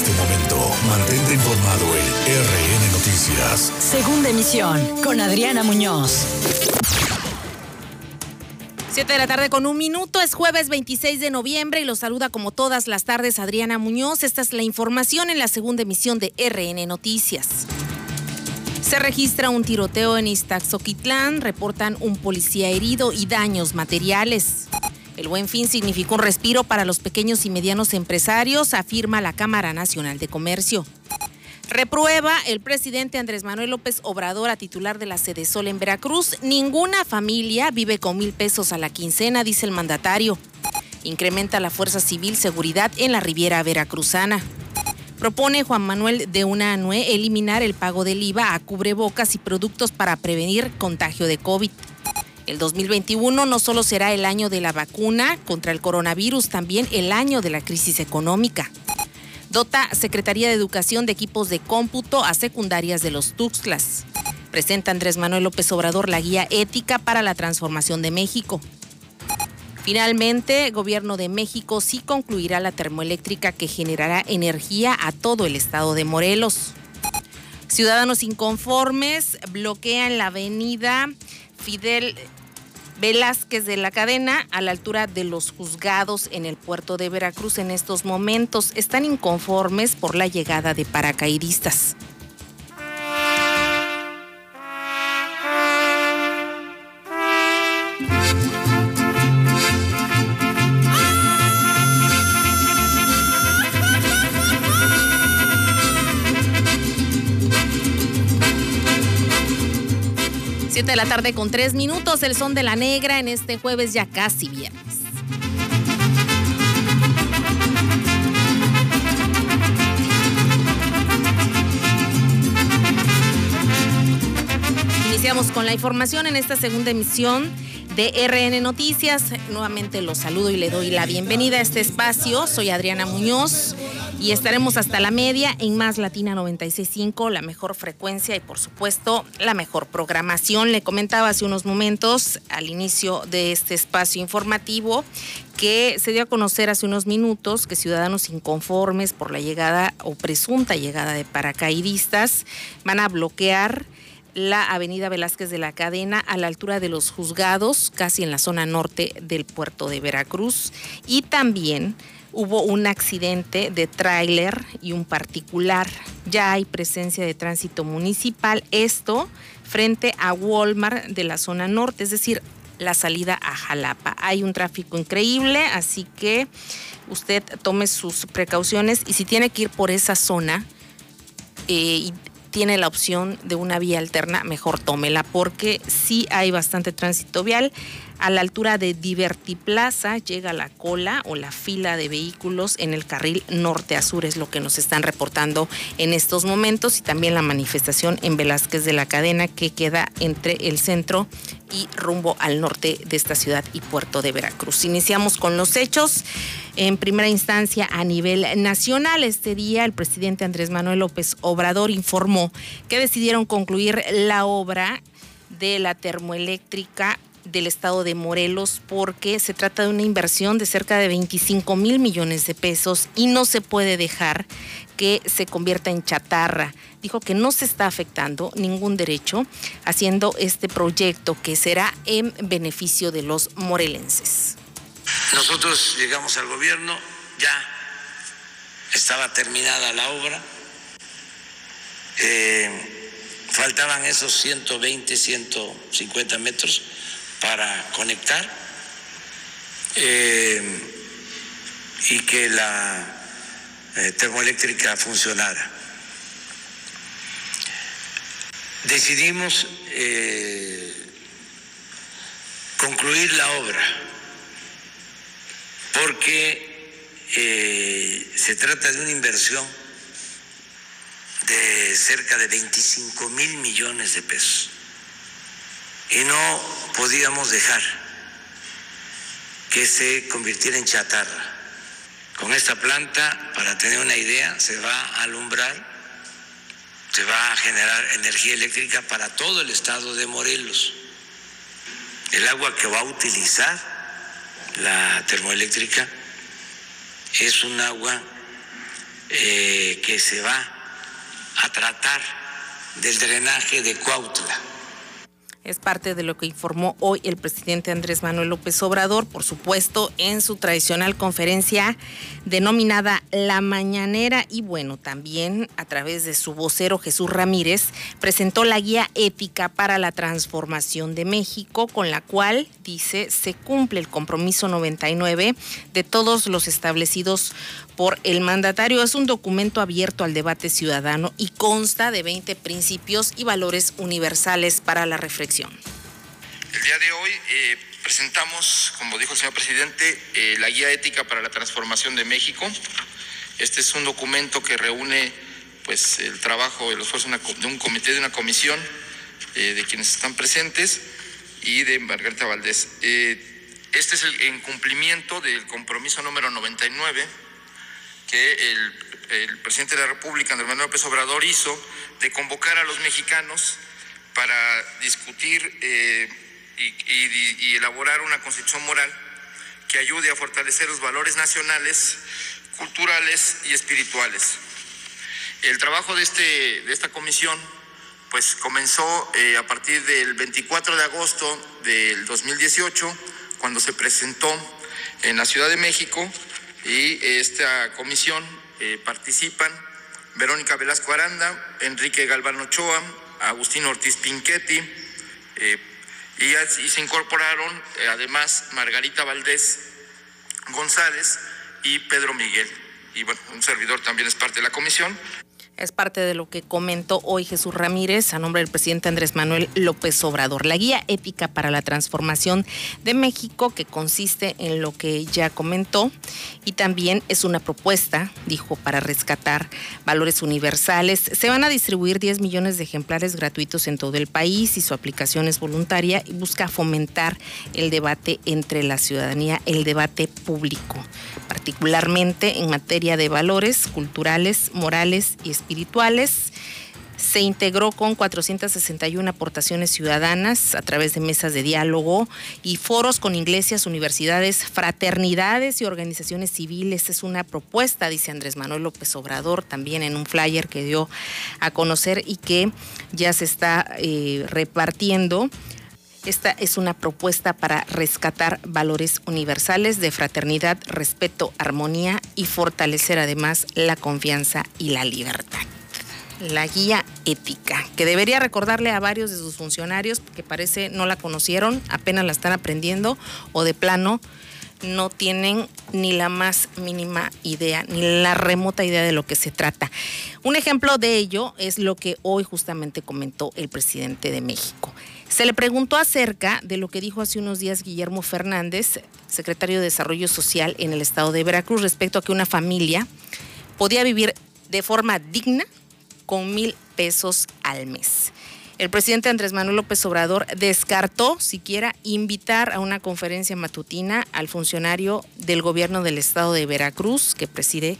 este momento, mantente informado en RN Noticias. Segunda emisión con Adriana Muñoz. Siete de la tarde con un minuto, es jueves 26 de noviembre y los saluda como todas las tardes Adriana Muñoz. Esta es la información en la segunda emisión de RN Noticias. Se registra un tiroteo en Iztaxoquitlán, reportan un policía herido y daños materiales. El buen fin significó un respiro para los pequeños y medianos empresarios, afirma la Cámara Nacional de Comercio. Reprueba el presidente Andrés Manuel López Obrador a titular de la Sede Sol en Veracruz. Ninguna familia vive con mil pesos a la quincena, dice el mandatario. Incrementa la Fuerza Civil Seguridad en la Riviera Veracruzana. Propone Juan Manuel de Unanue eliminar el pago del IVA a cubrebocas y productos para prevenir contagio de COVID. El 2021 no solo será el año de la vacuna contra el coronavirus, también el año de la crisis económica. Dota Secretaría de Educación de equipos de cómputo a secundarias de los Tuxtlas. Presenta Andrés Manuel López Obrador la guía ética para la transformación de México. Finalmente, Gobierno de México sí concluirá la termoeléctrica que generará energía a todo el estado de Morelos. Ciudadanos inconformes bloquean la avenida Fidel Velázquez de la cadena a la altura de los juzgados en el puerto de Veracruz en estos momentos están inconformes por la llegada de paracaidistas. 7 de la tarde con tres minutos, el son de la negra en este jueves ya casi viernes. Iniciamos con la información en esta segunda emisión de RN Noticias. Nuevamente los saludo y le doy la bienvenida a este espacio. Soy Adriana Muñoz y estaremos hasta la media en Más Latina 96.5, la mejor frecuencia y por supuesto la mejor programación. Le comentaba hace unos momentos al inicio de este espacio informativo que se dio a conocer hace unos minutos que ciudadanos inconformes por la llegada o presunta llegada de paracaidistas van a bloquear la avenida Velázquez de la Cadena a la altura de los juzgados, casi en la zona norte del puerto de Veracruz, y también hubo un accidente de tráiler y un particular. Ya hay presencia de tránsito municipal. Esto frente a Walmart de la zona norte, es decir, la salida a Jalapa. Hay un tráfico increíble, así que usted tome sus precauciones y si tiene que ir por esa zona eh, tiene la opción de una vía alterna, mejor tómela porque sí hay bastante tránsito vial a la altura de Divertiplaza llega la cola o la fila de vehículos en el carril norte a es lo que nos están reportando en estos momentos, y también la manifestación en Velázquez de la Cadena que queda entre el centro y rumbo al norte de esta ciudad y puerto de Veracruz. Iniciamos con los hechos. En primera instancia, a nivel nacional, este día el presidente Andrés Manuel López Obrador informó que decidieron concluir la obra de la termoeléctrica del estado de Morelos porque se trata de una inversión de cerca de 25 mil millones de pesos y no se puede dejar que se convierta en chatarra. Dijo que no se está afectando ningún derecho haciendo este proyecto que será en beneficio de los morelenses. Nosotros llegamos al gobierno, ya estaba terminada la obra, eh, faltaban esos 120, 150 metros para conectar eh, y que la eh, termoeléctrica funcionara. Decidimos eh, concluir la obra porque se trata de una inversión de cerca de 25 mil millones de pesos y no podíamos dejar que se convirtiera en chatarra. Con esta planta, para tener una idea, se va a alumbrar, se va a generar energía eléctrica para todo el estado de Morelos. El agua que va a utilizar la termoeléctrica es un agua eh, que se va a tratar del drenaje de Cuautla es parte de lo que informó hoy el presidente Andrés Manuel López Obrador, por supuesto, en su tradicional conferencia denominada La Mañanera. Y bueno, también a través de su vocero Jesús Ramírez presentó la guía ética para la transformación de México, con la cual, dice, se cumple el compromiso 99 de todos los establecidos por el mandatario. Es un documento abierto al debate ciudadano y consta de 20 principios y valores universales para la reflexión. El día de hoy eh, presentamos, como dijo el señor presidente, eh, la guía ética para la transformación de México. Este es un documento que reúne pues, el trabajo, el esfuerzo de un comité, de una comisión, eh, de quienes están presentes y de Margarita Valdés. este es el en cumplimiento del compromiso número 99 que el, presidente de la República, Andrés Manuel López Obrador, hizo de convocar a los mexicanos para discutir eh, y, elaborar una constitución moral que ayude a fortalecer los valores nacionales, culturales y espirituales. El trabajo de, este, de esta comisión pues comenzó eh, a partir del 24 de agosto del 2018, cuando se presentó en la Ciudad de México y esta comisión eh, participan Verónica Velasco Aranda, Enrique Galván Ochoa, Agustín Ortiz Pinchetti, eh, y, se incorporaron eh, además Margarita Valdés González y Pedro Miguel. Y bueno, un servidor también es parte de la comisión. Es parte de lo que comentó hoy Jesús Ramírez a nombre del presidente Andrés Manuel López Obrador. La guía ética para la transformación de México, que consiste en lo que ya comentó, y también es una propuesta, dijo, para rescatar valores universales. Se van a distribuir 10 millones de ejemplares gratuitos en todo el país y su aplicación es voluntaria y busca fomentar el debate entre la ciudadanía, el debate público, particularmente en materia de valores culturales, morales y espirituales espirituales. Se integró con 461 aportaciones ciudadanas a través de mesas de diálogo y foros con iglesias, universidades, fraternidades y organizaciones civiles. Es una propuesta, dice Andrés Manuel López Obrador, también en un flyer que dio a conocer y que ya se está eh, repartiendo esta es una propuesta para rescatar valores universales de fraternidad, respeto, armonía y fortalecer además la confianza y la libertad. La guía ética, que debería recordarle a varios de sus funcionarios, que parece no la conocieron, apenas la están aprendiendo o de plano no tienen ni la más mínima idea, ni la remota idea de lo que se trata. Un ejemplo de ello es lo que hoy justamente comentó el presidente de México. Se le preguntó acerca de lo que dijo hace unos días Guillermo Fernández, secretario de Desarrollo Social en el estado de Veracruz, respecto a que una familia podía vivir de forma digna con mil pesos al mes. El presidente Andrés Manuel López Obrador descartó siquiera invitar a una conferencia matutina al funcionario del gobierno del estado de Veracruz que preside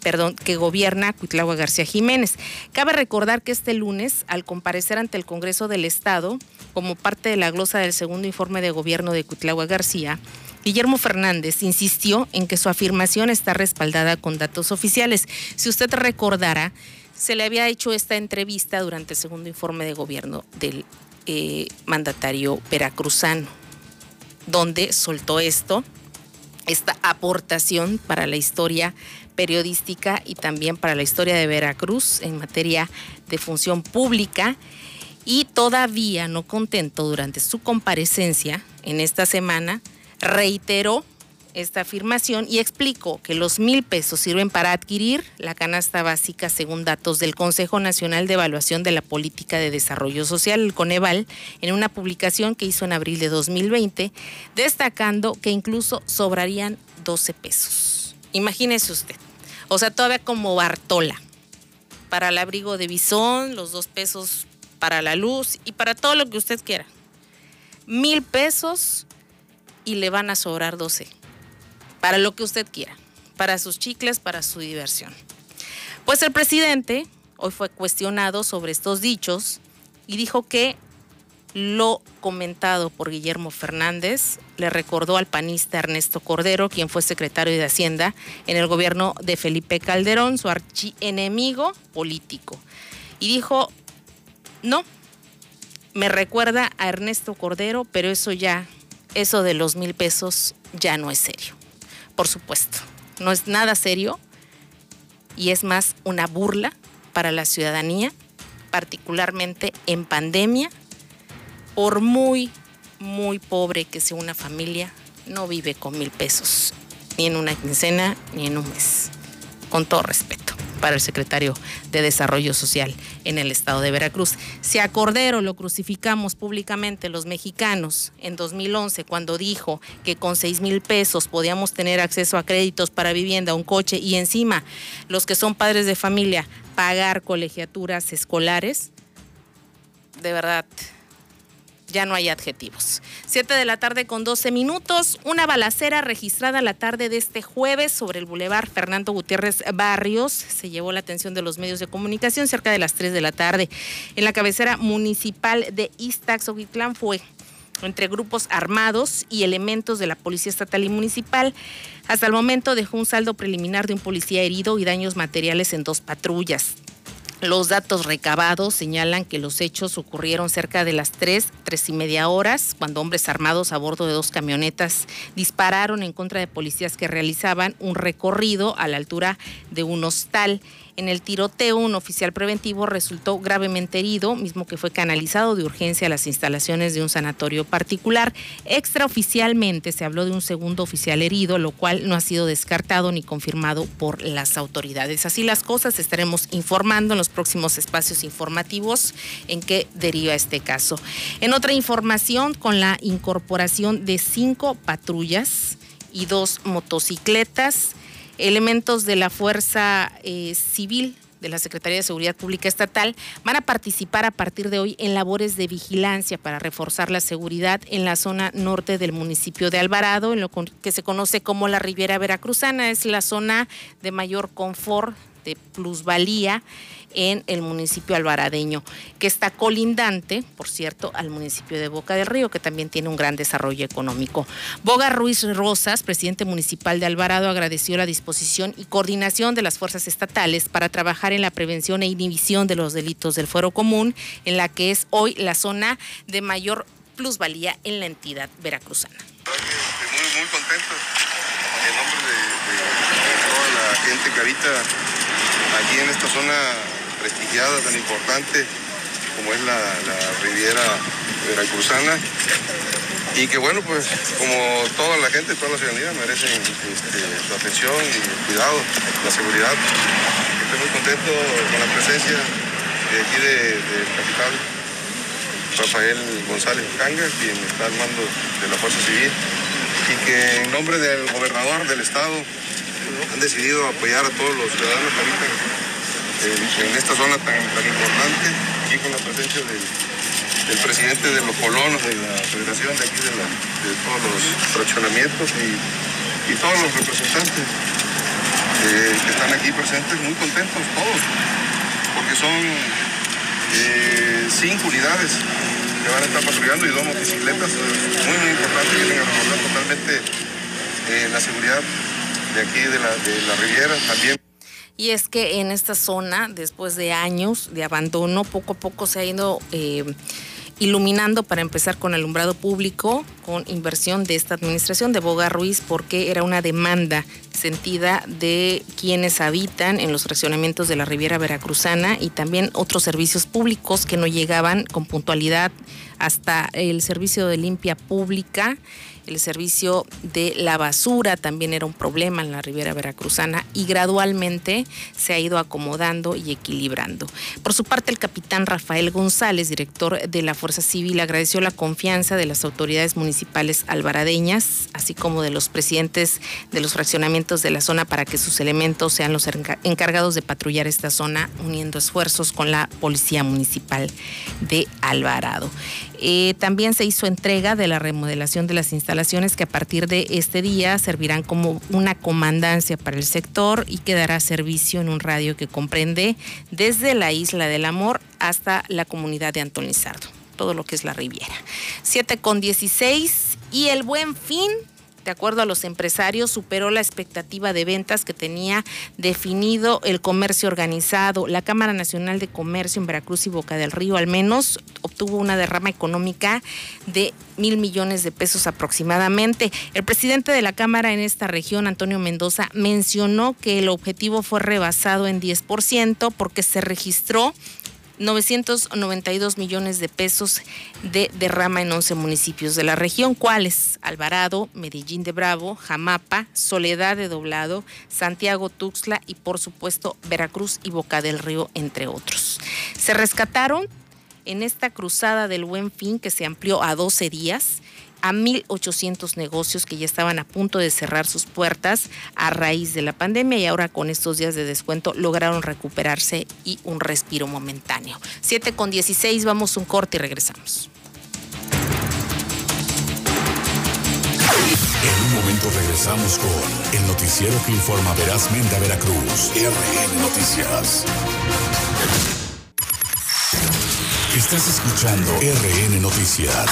perdón, que gobierna Cuitlagua García Jiménez. Cabe recordar que este lunes, al comparecer ante el Congreso del Estado, como parte de la glosa del segundo informe de gobierno de Cuitlagua García, Guillermo Fernández insistió en que su afirmación está respaldada con datos oficiales. Si usted recordará, se le había hecho esta entrevista durante el segundo informe de gobierno del eh, mandatario veracruzano, donde soltó esto, esta aportación para la historia periodística y también para la historia de Veracruz en materia de función pública. Y todavía no contento durante su comparecencia en esta semana, reiteró esta afirmación y explicó que los mil pesos sirven para adquirir la canasta básica según datos del Consejo Nacional de Evaluación de la Política de Desarrollo Social, el Coneval, en una publicación que hizo en abril de 2020, destacando que incluso sobrarían 12 pesos. Imagínese usted. O sea, todavía como Bartola. Para el abrigo de bisón, los dos pesos para la luz y para todo lo que usted quiera. Mil pesos y le van a sobrar 12. Para lo que usted quiera. Para sus chicles, para su diversión. Pues el presidente hoy fue cuestionado sobre estos dichos y dijo que lo comentado por Guillermo Fernández le recordó al panista Ernesto Cordero, quien fue secretario de Hacienda en el gobierno de Felipe Calderón, su archienemigo político. Y dijo, no, me recuerda a Ernesto Cordero, pero eso ya, eso de los mil pesos ya no es serio. Por supuesto, no es nada serio y es más una burla para la ciudadanía, particularmente en pandemia por muy, muy pobre que sea una familia, no vive con mil pesos, ni en una quincena, ni en un mes. Con todo respeto para el secretario de Desarrollo Social en el estado de Veracruz. Si a lo crucificamos públicamente los mexicanos en 2011 cuando dijo que con seis mil pesos podíamos tener acceso a créditos para vivienda, un coche y encima los que son padres de familia pagar colegiaturas escolares, de verdad ya no hay adjetivos. Siete de la tarde con 12 minutos, una balacera registrada la tarde de este jueves sobre el bulevar Fernando Gutiérrez Barrios se llevó la atención de los medios de comunicación cerca de las 3 de la tarde. En la cabecera municipal de Iztaxoquitlán fue entre grupos armados y elementos de la Policía Estatal y Municipal. Hasta el momento dejó un saldo preliminar de un policía herido y daños materiales en dos patrullas. Los datos recabados señalan que los hechos ocurrieron cerca de las tres, tres y media horas, cuando hombres armados a bordo de dos camionetas dispararon en contra de policías que realizaban un recorrido a la altura de un hostal. En el tiroteo, un oficial preventivo resultó gravemente herido, mismo que fue canalizado de urgencia a las instalaciones de un sanatorio particular. Extraoficialmente se habló de un segundo oficial herido, lo cual no ha sido descartado ni confirmado por las autoridades. Así las cosas, estaremos informando en los próximos espacios informativos en qué deriva este caso. En otra información, con la incorporación de cinco patrullas y dos motocicletas, elementos de la Fuerza eh, Civil de la Secretaría de Seguridad Pública Estatal van a participar a partir de hoy en labores de vigilancia para reforzar la seguridad en la zona norte del municipio de Alvarado, en lo que se conoce como la Riviera Veracruzana. Es la zona de mayor confort, de plusvalía en el municipio alvaradeño, que está colindante, por cierto, al municipio de Boca del Río, que también tiene un gran desarrollo económico. Boga Ruiz Rosas, presidente municipal de Alvarado, agradeció la disposición y coordinación de las fuerzas estatales para trabajar en la prevención e inhibición de los delitos del fuero común, en la que es hoy la zona de mayor plusvalía en la entidad veracruzana. Muy, muy contento en nombre de, toda la gente que habita aquí en esta zona prestigiada, tan importante como es la, Riviera Veracruzana. Y que bueno, pues como toda la gente, toda la ciudadanía merecen este, su atención y cuidado, la seguridad. Estoy muy contento con la presencia de aquí del capital Rafael González Canga, quien está al mando de la Fuerza Civil, y que en nombre del gobernador del estado han decidido apoyar a todos los ciudadanos que habitan en esta zona tan, importante, aquí con la presencia del, presidente de los colonos de la federación de aquí de, todos los fraccionamientos y, todos los representantes eh, que están aquí presentes, muy contentos todos, porque son eh, cinco unidades que van a estar patrullando y dos motocicletas eh, muy, muy importantes que vienen a reforzar totalmente la seguridad de aquí de la, de la Riviera también. Y es que en esta zona, después de años de abandono, poco a poco se ha ido eh, iluminando para empezar con alumbrado público, con inversión de esta administración de Boga Ruiz, porque era una demanda sentida de quienes habitan en los fraccionamientos de la Riviera Veracruzana y también otros servicios públicos que no llegaban con puntualidad hasta el servicio de limpia pública el servicio de la basura también era un problema en la Riviera Veracruzana y gradualmente se ha ido acomodando y equilibrando. Por su parte, el capitán Rafael González, director de la Fuerza Civil, agradeció la confianza de las autoridades municipales alvaradeñas, así como de los presidentes de los fraccionamientos de la zona para que sus elementos sean los encargados de patrullar esta zona, uniendo esfuerzos con la Policía Municipal de Alvarado. Eh, también se hizo entrega de la remodelación de las instalaciones que a partir de este día servirán como una comandancia para el sector y que dará servicio en un radio que comprende desde la Isla del Amor hasta la comunidad de Antón Lizardo todo lo que es la Riviera. 7 con 16 y el buen fin de acuerdo a los empresarios, superó la expectativa de ventas que tenía definido el comercio organizado. La Cámara Nacional de Comercio en Veracruz y Boca del Río al menos obtuvo una derrama económica de mil millones de pesos aproximadamente. El presidente de la Cámara en esta región, Antonio Mendoza, mencionó que el objetivo fue rebasado en 10% porque se registró 992 millones de pesos de derrama en 11 municipios de la región, cuáles Alvarado, Medellín de Bravo, Jamapa, Soledad de Doblado, Santiago Tuxtla y por supuesto Veracruz y Boca del Río, entre otros. Se rescataron en esta cruzada del Buen Fin que se amplió a 12 días a 1.800 negocios que ya estaban a punto de cerrar sus puertas a raíz de la pandemia y ahora con estos días de descuento lograron recuperarse y un respiro momentáneo. 7 con 16, vamos un corte y regresamos. En un momento regresamos con el noticiero que informa verazmente a Veracruz. RN Noticias. Estás escuchando RN Noticias.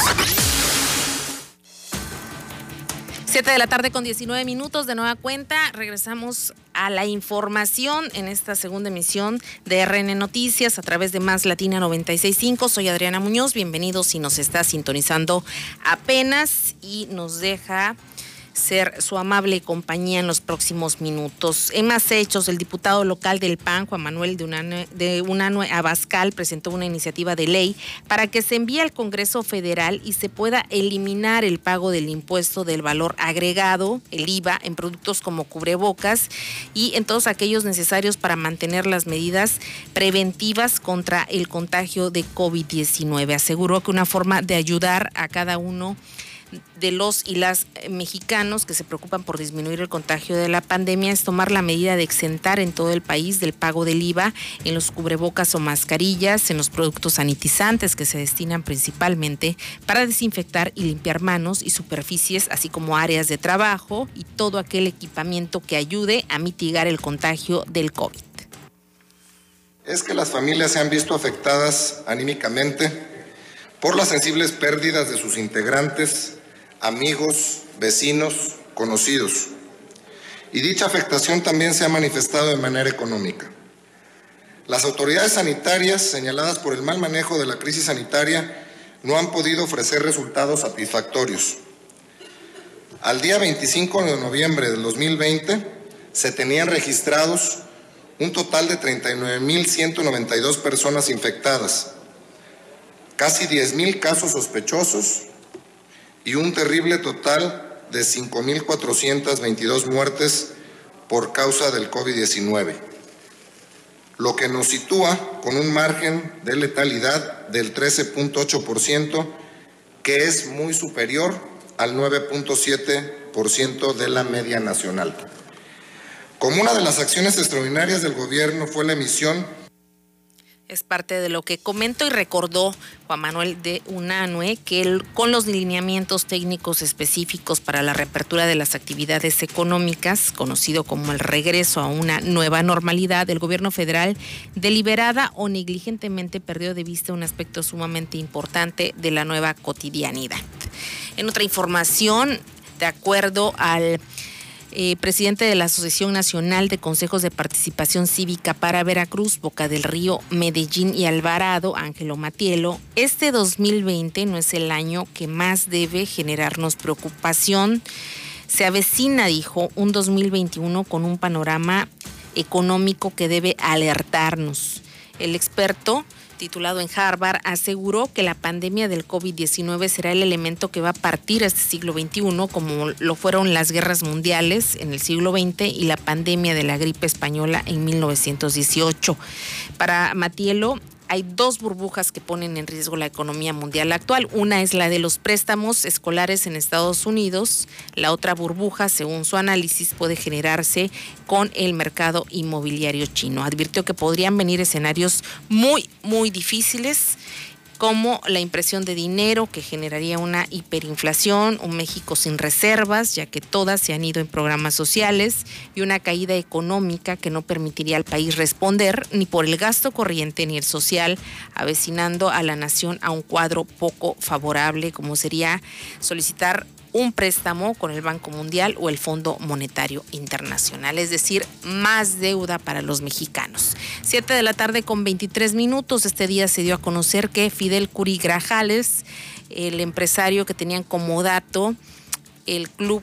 7 de la tarde con 19 minutos de nueva cuenta. Regresamos a la información en esta segunda emisión de RN Noticias a través de Más Latina 965. Soy Adriana Muñoz. Bienvenidos si nos está sintonizando apenas y nos deja ser su amable compañía en los próximos minutos. En más hechos, el diputado local del PAN, Juan Manuel de Unanue, de Unanue Abascal, presentó una iniciativa de ley para que se envíe al Congreso Federal y se pueda eliminar el pago del impuesto del valor agregado, el IVA, en productos como cubrebocas y en todos aquellos necesarios para mantener las medidas preventivas contra el contagio de COVID-19. Aseguró que una forma de ayudar a cada uno de los y las eh, mexicanos que se preocupan por disminuir el contagio de la pandemia es tomar la medida de exentar en todo el país del pago del IVA en los cubrebocas o mascarillas, en los productos sanitizantes que se destinan principalmente para desinfectar y limpiar manos y superficies, así como áreas de trabajo y todo aquel equipamiento que ayude a mitigar el contagio del COVID. Es que las familias se han visto afectadas anímicamente por las sensibles pérdidas de sus integrantes amigos, vecinos, conocidos. Y dicha afectación también se ha manifestado de manera económica. Las autoridades sanitarias, señaladas por el mal manejo de la crisis sanitaria, no han podido ofrecer resultados satisfactorios. Al día 25 de noviembre del 2020 se tenían registrados un total de 39.192 personas infectadas, casi 10.000 casos sospechosos y un terrible total de 5.422 muertes por causa del COVID-19, lo que nos sitúa con un margen de letalidad del 13.8%, que es muy superior al 9.7% de la media nacional. Como una de las acciones extraordinarias del gobierno fue la emisión es parte de lo que comentó y recordó Juan Manuel de Unanue que con los lineamientos técnicos específicos para la reapertura de las actividades económicas, conocido como el regreso a una nueva normalidad, el gobierno federal deliberada o negligentemente perdió de vista un aspecto sumamente importante de la nueva cotidianidad. En otra información, de acuerdo al eh, presidente de la Asociación Nacional de Consejos de Participación Cívica para Veracruz, Boca del Río, Medellín y Alvarado, Ángelo Matielo, este 2020 no es el año que más debe generarnos preocupación. Se avecina, dijo, un 2021 con un panorama económico que debe alertarnos. El experto titulado en Harvard, aseguró que la pandemia del COVID-19 será el elemento que va a partir este siglo XXI, como lo fueron las guerras mundiales en el siglo XX y la pandemia de la gripe española en 1918. Para Matielo, hay dos burbujas que ponen en riesgo la economía mundial actual. Una es la de los préstamos escolares en Estados Unidos. La otra burbuja, según su análisis, puede generarse con el mercado inmobiliario chino. Advirtió que podrían venir escenarios muy, muy difíciles como la impresión de dinero que generaría una hiperinflación, un México sin reservas, ya que todas se han ido en programas sociales, y una caída económica que no permitiría al país responder ni por el gasto corriente ni el social, avecinando a la nación a un cuadro poco favorable, como sería solicitar un préstamo con el Banco Mundial o el Fondo Monetario Internacional, es decir, más deuda para los mexicanos. Siete de la tarde con 23 minutos, este día se dio a conocer que Fidel Curi Grajales, el empresario que tenían como dato el club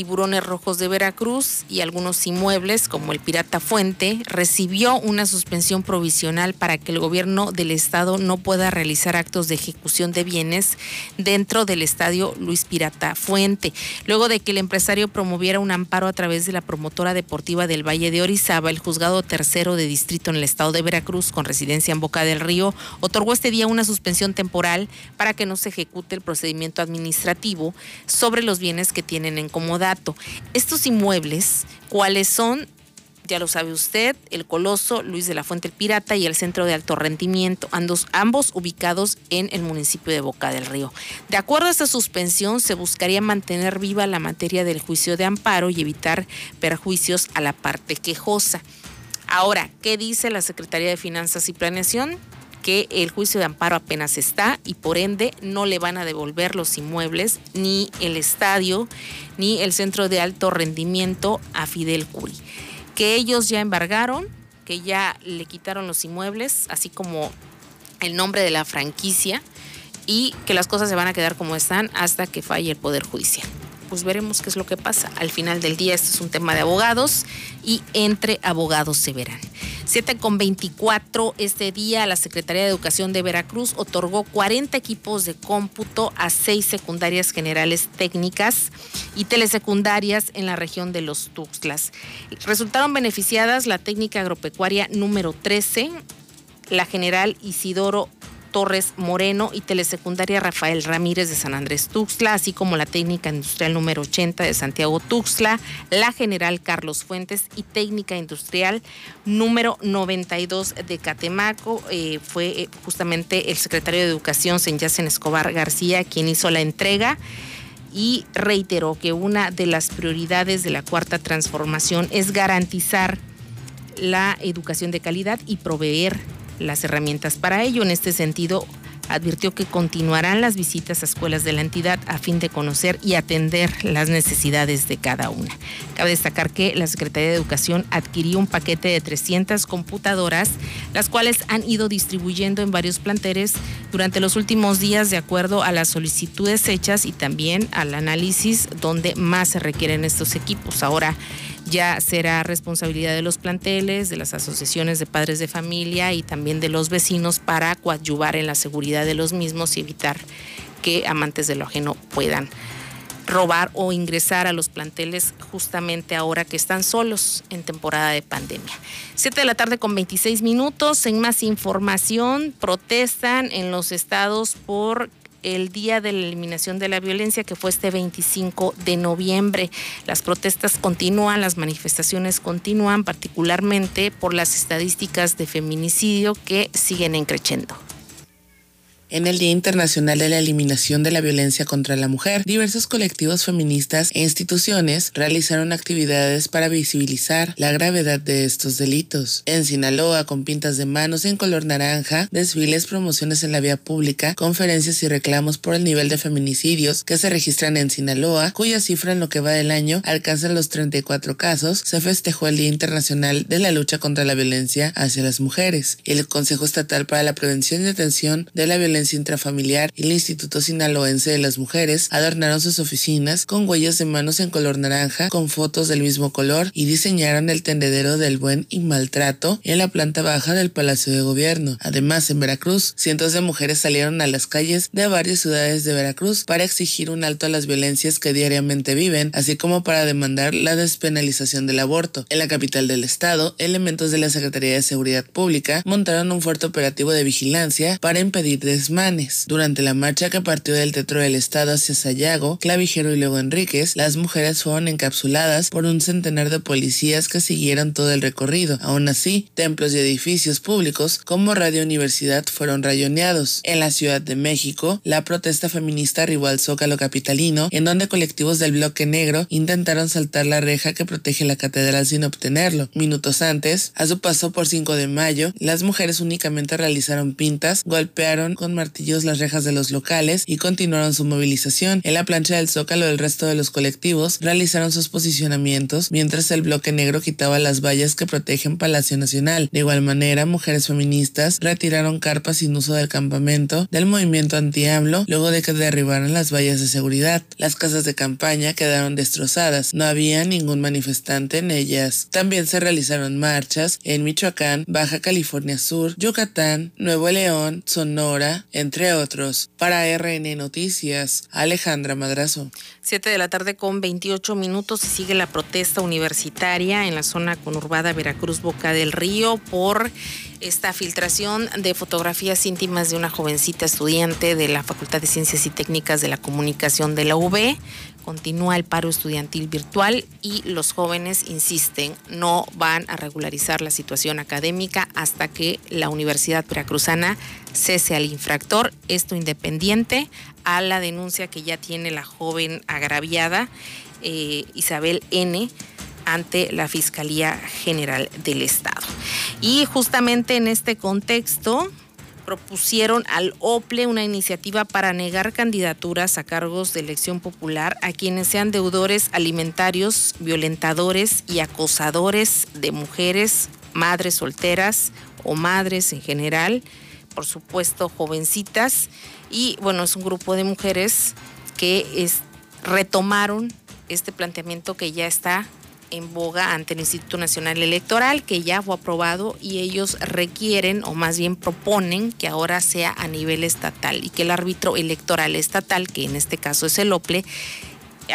Tiburones Rojos de Veracruz y algunos inmuebles como el Pirata Fuente, recibió una suspensión provisional para que el gobierno del estado no pueda realizar actos de ejecución de bienes dentro del estadio Luis Pirata Fuente. Luego de que el empresario promoviera un amparo a través de la promotora deportiva del Valle de Orizaba, el juzgado tercero de distrito en el estado de Veracruz, con residencia en Boca del Río, otorgó este día una suspensión temporal para que no se ejecute el procedimiento administrativo sobre los bienes que tienen en Estos inmuebles, ¿cuáles son? ya lo sabe usted, el Coloso, Luis de la Fuente el Pirata y el Centro de Alto Rendimiento, ambos, ambos, ubicados en el municipio de Boca del Río. De acuerdo a esta suspensión, se buscaría mantener viva la materia del juicio de amparo y evitar perjuicios a la parte quejosa. Ahora, ¿qué dice la Secretaría de Finanzas y Planeación? que el juicio de amparo apenas está y por ende no le van a devolver los inmuebles, ni el estadio, ni el centro de alto rendimiento a Fidel Curi. Que ellos ya embargaron, que ya le quitaron los inmuebles, así como el nombre de la franquicia, y que las cosas se van a quedar como están hasta que falle el Poder Judicial pues veremos qué es lo que pasa. Al final del día, esto es un tema de abogados y entre abogados se verán. 7 con 24, este día la Secretaría de Educación de Veracruz otorgó 40 equipos de cómputo a seis secundarias generales técnicas y telesecundarias en la región de los Tuxtlas. Resultaron beneficiadas la técnica agropecuaria número 13, la general Isidoro Torres Moreno y Telesecundaria Rafael Ramírez de San Andrés Tuxtla, así como la Técnica Industrial número 80 de Santiago Tuxtla, la General Carlos Fuentes y Técnica Industrial número 92 de Catemaco. Eh, fue eh, justamente el secretario de Educación, Senyacen Escobar García, quien hizo la entrega y reiteró que una de las prioridades de la cuarta transformación es garantizar la educación de calidad y proveer las herramientas para ello. En este sentido, advirtió que continuarán las visitas a escuelas de la entidad a fin de conocer y atender las necesidades de cada una. Cabe destacar que la Secretaría de Educación adquirió un paquete de 300 computadoras, las cuales han ido distribuyendo en varios planteles durante los últimos días de acuerdo a las solicitudes hechas y también al análisis donde más se requieren estos equipos. Ahora, ya será responsabilidad de los planteles, de las asociaciones de padres de familia y también de los vecinos para coadyuvar en la seguridad de los mismos y evitar que amantes de lo ajeno puedan robar o ingresar a los planteles justamente ahora que están solos en temporada de pandemia. Siete de la tarde con 26 minutos. En más información, protestan en los estados por el Día de la Eliminación de la Violencia, que fue este 25 de noviembre. Las protestas continúan, las manifestaciones continúan, particularmente por las estadísticas de feminicidio que siguen encreciendo. En el Día Internacional de la Eliminación de la Violencia contra la Mujer, diversos colectivos feministas e instituciones realizaron actividades para visibilizar la gravedad de estos delitos. En Sinaloa, con pintas de manos en color naranja, desfiles, promociones en la vía pública, conferencias y reclamos por el nivel de feminicidios que se registran en Sinaloa, cuya cifra en lo que va del año alcanza los 34 casos, se festejó el Día Internacional de la Lucha contra la Violencia hacia las Mujeres. El Consejo Estatal para la Prevención y Atención de la Violencia intrafamiliar y el Instituto Sinaloense de las Mujeres adornaron sus oficinas con huellas de manos en color naranja con fotos del mismo color y diseñaron el tendedero del buen y maltrato en la planta baja del Palacio de Gobierno. Además, en Veracruz, cientos de mujeres salieron a las calles de varias ciudades de Veracruz para exigir un alto a las violencias que diariamente viven, así como para demandar la despenalización del aborto. En la capital del estado, elementos de la Secretaría de Seguridad Pública montaron un fuerte operativo de vigilancia para impedir des Manes. Durante la marcha que partió del Teatro del Estado hacia Sayago, Clavijero y luego Enríquez, las mujeres fueron encapsuladas por un centenar de policías que siguieron todo el recorrido. Aún así, templos y edificios públicos como Radio Universidad fueron rayoneados. En la Ciudad de México, la protesta feminista arribó al Zócalo capitalino, en donde colectivos del bloque negro intentaron saltar la reja que protege la catedral sin obtenerlo. Minutos antes, a su paso por 5 de mayo, las mujeres únicamente realizaron pintas, golpearon con martillos las rejas de los locales y continuaron su movilización. En la plancha del Zócalo, el resto de los colectivos realizaron sus posicionamientos, mientras el bloque negro quitaba las vallas que protegen Palacio Nacional. De igual manera, mujeres feministas retiraron carpas sin uso del campamento del movimiento anti-AMLO luego de que derribaran las vallas de seguridad. Las casas de campaña quedaron destrozadas, no había ningún manifestante en ellas. También se realizaron marchas en Michoacán, Baja California Sur, Yucatán, Nuevo León, Sonora, entre otros. Para RN Noticias, Alejandra Madrazo. Siete de la tarde con 28 minutos y sigue la protesta universitaria en la zona conurbada Veracruz Boca del Río por esta filtración de fotografías íntimas de una jovencita estudiante de la Facultad de Ciencias y Técnicas de la Comunicación de la UB. Continúa el paro estudiantil virtual y los jóvenes insisten, no van a regularizar la situación académica hasta que la Universidad Veracruzana cese al infractor, esto independiente a la denuncia que ya tiene la joven agraviada eh, Isabel N ante la Fiscalía General del Estado. Y justamente en este contexto propusieron al OPLE una iniciativa para negar candidaturas a cargos de elección popular a quienes sean deudores alimentarios, violentadores y acosadores de mujeres, madres solteras o madres en general, por supuesto jovencitas. Y bueno, es un grupo de mujeres que retomaron este planteamiento que ya está en boga ante el Instituto Nacional Electoral, que ya fue aprobado y ellos requieren o más bien proponen que ahora sea a nivel estatal y que el árbitro electoral estatal, que en este caso es el OPLE,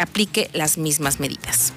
aplique las mismas medidas.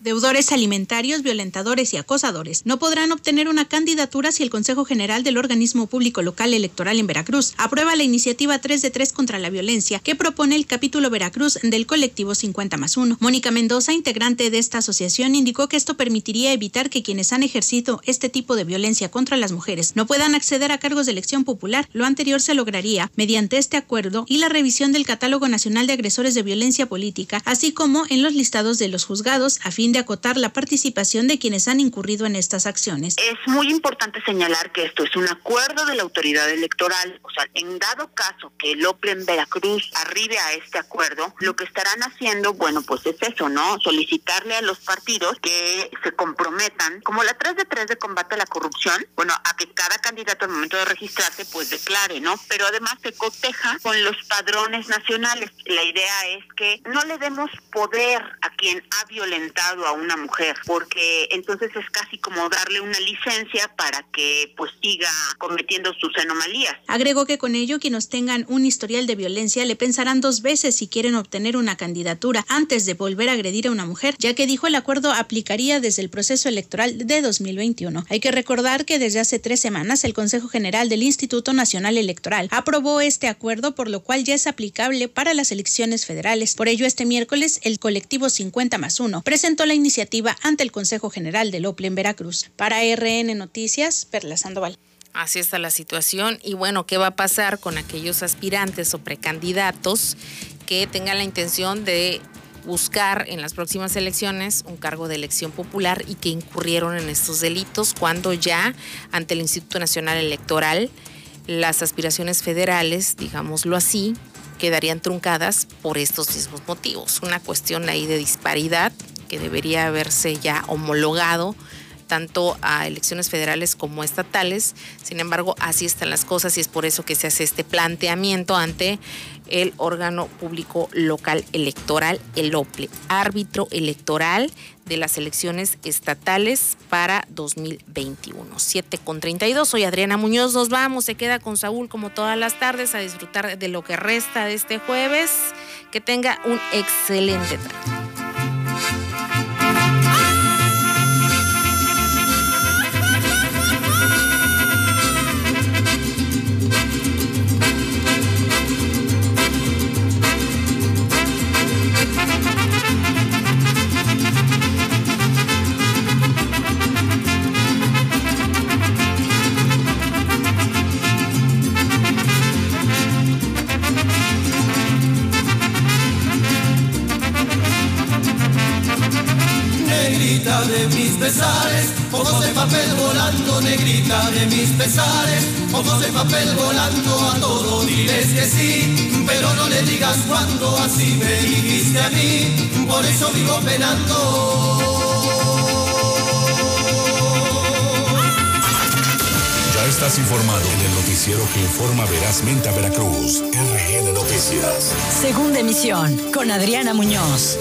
Deudores alimentarios, violentadores y acosadores no podrán obtener una candidatura si el Consejo General del Organismo Público Local Electoral en Veracruz aprueba la iniciativa 3 de 3 contra la violencia que propone el capítulo Veracruz del colectivo 50 más 1. Mónica Mendoza, integrante de esta asociación, indicó que esto permitiría evitar que quienes han ejercido este tipo de violencia contra las mujeres no puedan acceder a cargos de elección popular. Lo anterior se lograría mediante este acuerdo y la revisión del Catálogo Nacional de Agresores de Violencia Política, así como en los listados de los juzgados a fin de acotar la participación de quienes han incurrido en estas acciones. Es muy importante señalar que esto es un acuerdo de la autoridad electoral. O sea, en dado caso que el Veracruz arribe a este acuerdo, lo que estarán haciendo, bueno, pues es eso, ¿no? Solicitarle a los partidos que se comprometan, como la 3 de 3 de combate a la corrupción, bueno, a que cada candidato al momento de registrarse, pues declare, ¿no? Pero además se coteja con los padrones nacionales. La idea es que no le demos poder a quien ha violentado a una mujer, porque entonces es casi como darle una licencia para que pues siga cometiendo sus anomalías. Agregó que con ello quienes tengan un historial de violencia le pensarán dos veces si quieren obtener una candidatura antes de volver a agredir a una mujer, ya que dijo el acuerdo aplicaría desde el proceso electoral de 2021. Hay que recordar que desde hace tres semanas el Consejo General del Instituto Nacional Electoral aprobó este acuerdo, por lo cual ya es aplicable para las elecciones federales. Por ello, este miércoles el colectivo 50 más 1 presentó la iniciativa ante el Consejo General del OPLE en Veracruz. Para RN Noticias, Perla Sandoval. Así está la situación y bueno, ¿qué va a pasar con aquellos aspirantes o precandidatos que tengan la intención de buscar en las próximas elecciones un cargo de elección popular y que incurrieron en estos delitos cuando ya ante el Instituto Nacional Electoral las aspiraciones federales, digámoslo así, quedarían truncadas por estos mismos motivos. Una cuestión ahí de disparidad que debería haberse ya homologado tanto a elecciones federales como estatales. Sin embargo, así están las cosas y es por eso que se hace este planteamiento ante el órgano público local electoral, el OPLE, árbitro electoral de las elecciones estatales para 2021. 7 con 32. Soy Adriana Muñoz. Nos vamos. Se queda con Saúl como todas las tardes a disfrutar de lo que resta de este jueves. Que tenga un excelente tarde. De mis pesares, ojos de papel volando, a todo diles que sí, pero no le digas cuando así me dijiste a mí, por eso vivo penando. Ya estás informado en el noticiero que informa verazmente a Veracruz. RN Noticias. Segunda emisión con Adriana Muñoz.